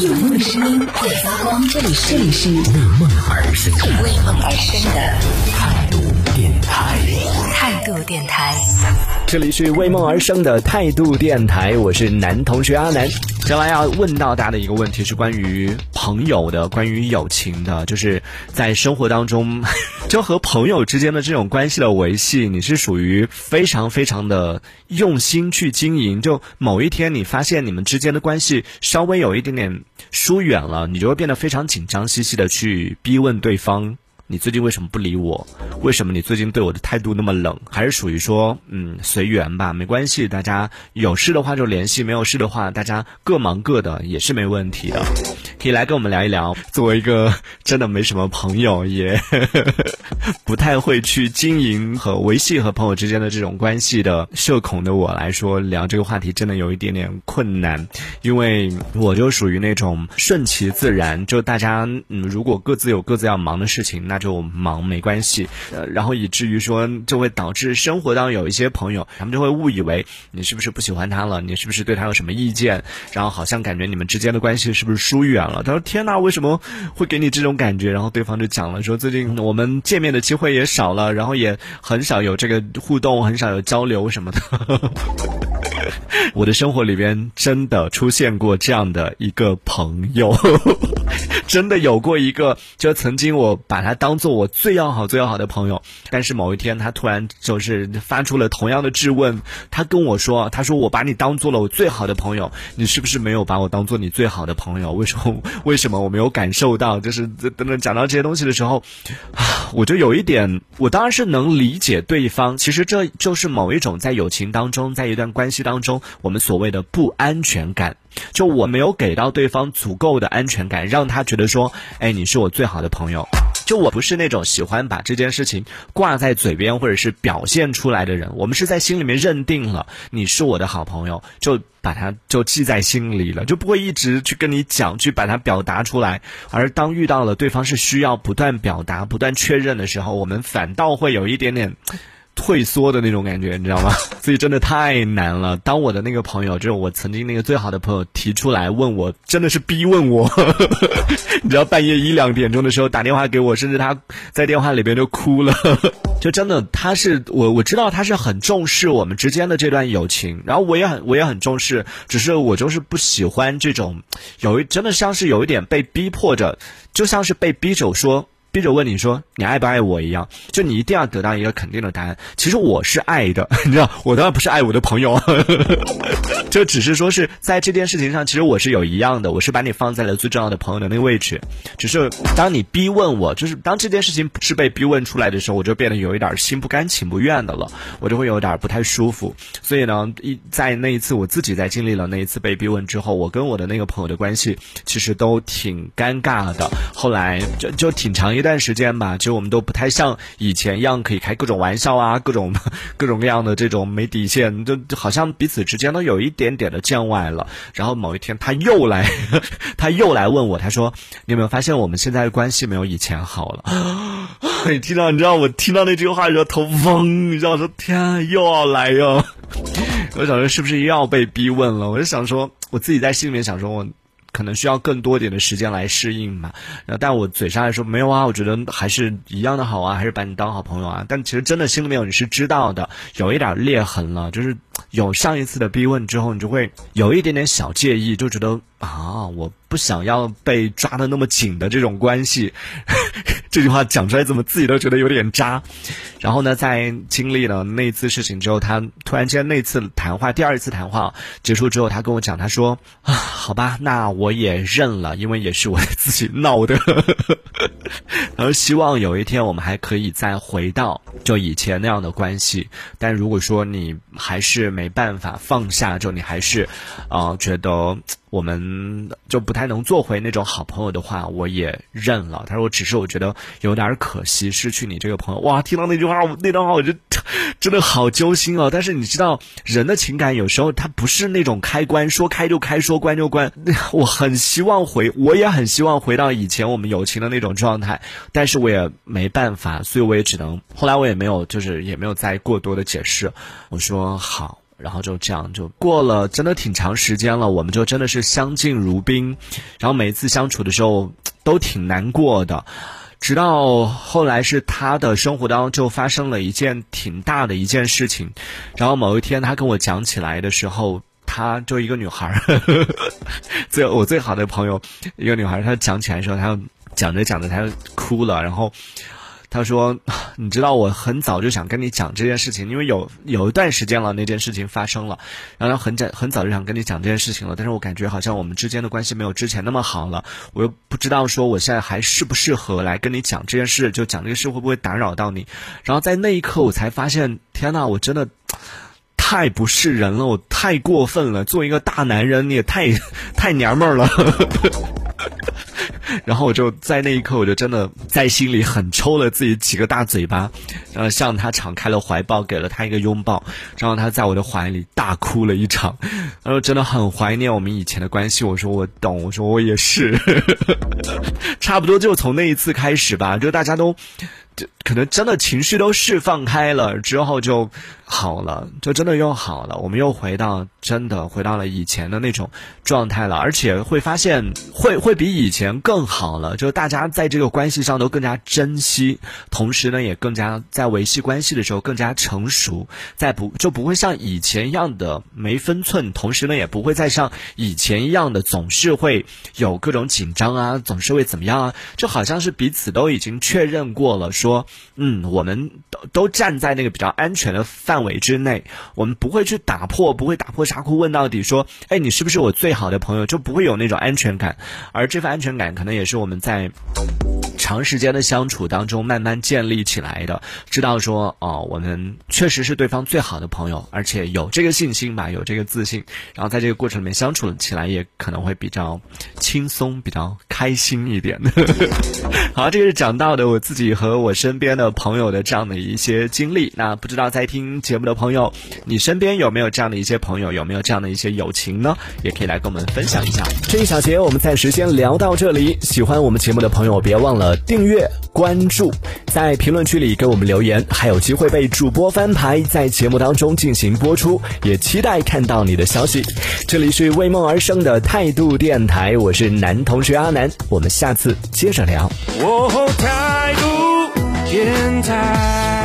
有梦的声音会发光，这里这里是为梦而生，为梦而生的态度电台，态度电台，这里是为梦而生的态度电台，我是男同学阿南。接下来要问到大家的一个问题是关于朋友的，关于友情的，就是在生活当中，就和朋友之间的这种关系的维系，你是属于非常非常的用心去经营。就某一天你发现你们之间的关系稍微有一点点疏远了，你就会变得非常紧张兮兮的去逼问对方。你最近为什么不理我？为什么你最近对我的态度那么冷？还是属于说，嗯，随缘吧，没关系，大家有事的话就联系，没有事的话，大家各忙各的也是没问题的。可以来跟我们聊一聊。作为一个 真的没什么朋友，也 不太会去经营和维系和朋友之间的这种关系的社恐的我来说，聊这个话题真的有一点点困难，因为我就属于那种顺其自然，就大家嗯，如果各自有各自要忙的事情，那。就忙没关系，呃，然后以至于说就会导致生活当中有一些朋友，他们就会误以为你是不是不喜欢他了，你是不是对他有什么意见，然后好像感觉你们之间的关系是不是疏远了？他说：“天哪，为什么会给你这种感觉？”然后对方就讲了说：“最近我们见面的机会也少了，然后也很少有这个互动，很少有交流什么的。” 我的生活里边真的出现过这样的一个朋友。真的有过一个，就曾经我把他当做我最要好、最要好的朋友，但是某一天他突然就是发出了同样的质问，他跟我说：“他说我把你当做了我最好的朋友，你是不是没有把我当做你最好的朋友？为什么？为什么我没有感受到？就是等等讲到这些东西的时候，啊，我就有一点，我当然是能理解对方，其实这就是某一种在友情当中，在一段关系当中，我们所谓的不安全感。”就我没有给到对方足够的安全感，让他觉得说，哎，你是我最好的朋友。就我不是那种喜欢把这件事情挂在嘴边或者是表现出来的人。我们是在心里面认定了你是我的好朋友，就把它就记在心里了，就不会一直去跟你讲，去把它表达出来。而当遇到了对方是需要不断表达、不断确认的时候，我们反倒会有一点点。退缩的那种感觉，你知道吗？所以真的太难了。当我的那个朋友，就是我曾经那个最好的朋友提出来问我，真的是逼问我。你知道半夜一两点钟的时候打电话给我，甚至他在电话里边就哭了。就真的，他是我我知道他是很重视我们之间的这段友情，然后我也很我也很重视，只是我就是不喜欢这种有一真的像是有一点被逼迫着，就像是被逼着说。逼着问你说你爱不爱我一样，就你一定要得到一个肯定的答案。其实我是爱的，你知道，我当然不是爱我的朋友，就只是说是在这件事情上，其实我是有一样的，我是把你放在了最重要的朋友的那个位置。只是当你逼问我，就是当这件事情是被逼问出来的时候，我就变得有一点心不甘情不愿的了，我就会有点不太舒服。所以呢，一在那一次我自己在经历了那一次被逼问之后，我跟我的那个朋友的关系其实都挺尴尬的。后来就就挺长一。一段时间吧，其实我们都不太像以前一样可以开各种玩笑啊，各种 各种各样的这种没底线，就好像彼此之间都有一点点的见外了。然后某一天他又来，他又来问我，他说：“你有没有发现我们现在的关系没有以前好了？” 你听到，你知道我听到那句话的时候头嗡，你知道我说天又要来哟。我想说是不是又要被逼问了？我就想说，我自己在心里面想说，我。可能需要更多一点的时间来适应嘛，然后但我嘴上来说没有啊，我觉得还是一样的好啊，还是把你当好朋友啊。但其实真的心里面有你是知道的，有一点裂痕了，就是有上一次的逼问之后，你就会有一点点小介意，就觉得啊，我不想要被抓的那么紧的这种关系。这句话讲出来，怎么自己都觉得有点渣。然后呢，在经历了那次事情之后，他突然间那次谈话，第二次谈话结束之后，他跟我讲，他说啊，好吧，那我也认了，因为也是我自己闹的。然后希望有一天我们还可以再回到就以前那样的关系。但如果说你还是没办法放下，就你还是啊觉得。我们就不太能做回那种好朋友的话，我也认了。他说：“我只是我觉得有点可惜，失去你这个朋友。”哇，听到那句话，那段话我就真的好揪心哦。但是你知道，人的情感有时候它不是那种开关，说开就开，说关就关。我很希望回，我也很希望回到以前我们友情的那种状态，但是我也没办法，所以我也只能。后来我也没有，就是也没有再过多的解释。我说好。然后就这样就过了，真的挺长时间了，我们就真的是相敬如宾，然后每一次相处的时候都挺难过的。直到后来是他的生活当中就发生了一件挺大的一件事情，然后某一天他跟我讲起来的时候，他就一个女孩儿，最我最好的朋友一个女孩，她讲起来的时候，她讲着讲着她就哭了，然后。他说：“ 你知道我很早就想跟你讲这件事情，因为有有一段时间了那件事情发生了，然后很早很早就想跟你讲这件事情了。但是我感觉好像我们之间的关系没有之前那么好了，我又不知道说我现在还适不适合来跟你讲这件事，就讲这个事会不会打扰到你。然后在那一刻我才发现，天呐，我真的 太不是人了，我太过分了，作为一个大男人你也太 太娘们儿了。”然后我就在那一刻，我就真的在心里狠抽了自己几个大嘴巴，然后向他敞开了怀抱，给了他一个拥抱，然后他在我的怀里大哭了一场。他说真的很怀念我们以前的关系。我说我懂，我说我也是，差不多就从那一次开始吧，就大家都。就可能真的情绪都释放开了之后就好了，就真的又好了。我们又回到真的回到了以前的那种状态了，而且会发现会会比以前更好了。就大家在这个关系上都更加珍惜，同时呢也更加在维系关系的时候更加成熟，在不就不会像以前一样的没分寸，同时呢也不会再像以前一样的总是会有各种紧张啊，总是会怎么样啊？就好像是彼此都已经确认过了。说，嗯，我们都都站在那个比较安全的范范围之内，我们不会去打破，不会打破砂锅问到底。说，哎，你是不是我最好的朋友？就不会有那种安全感，而这份安全感可能也是我们在。长时间的相处当中，慢慢建立起来的，知道说哦，我们确实是对方最好的朋友，而且有这个信心吧，有这个自信，然后在这个过程里面相处起来也可能会比较轻松，比较开心一点。好，这个是讲到的我自己和我身边的朋友的这样的一些经历。那不知道在听节目的朋友，你身边有没有这样的一些朋友，有没有这样的一些友情呢？也可以来跟我们分享一下。这一小节我们暂时先聊到这里。喜欢我们节目的朋友，别忘了。订阅关注，在评论区里给我们留言，还有机会被主播翻牌，在节目当中进行播出，也期待看到你的消息。这里是为梦而生的态度电台，我是男同学阿南，我们下次接着聊。态度电台。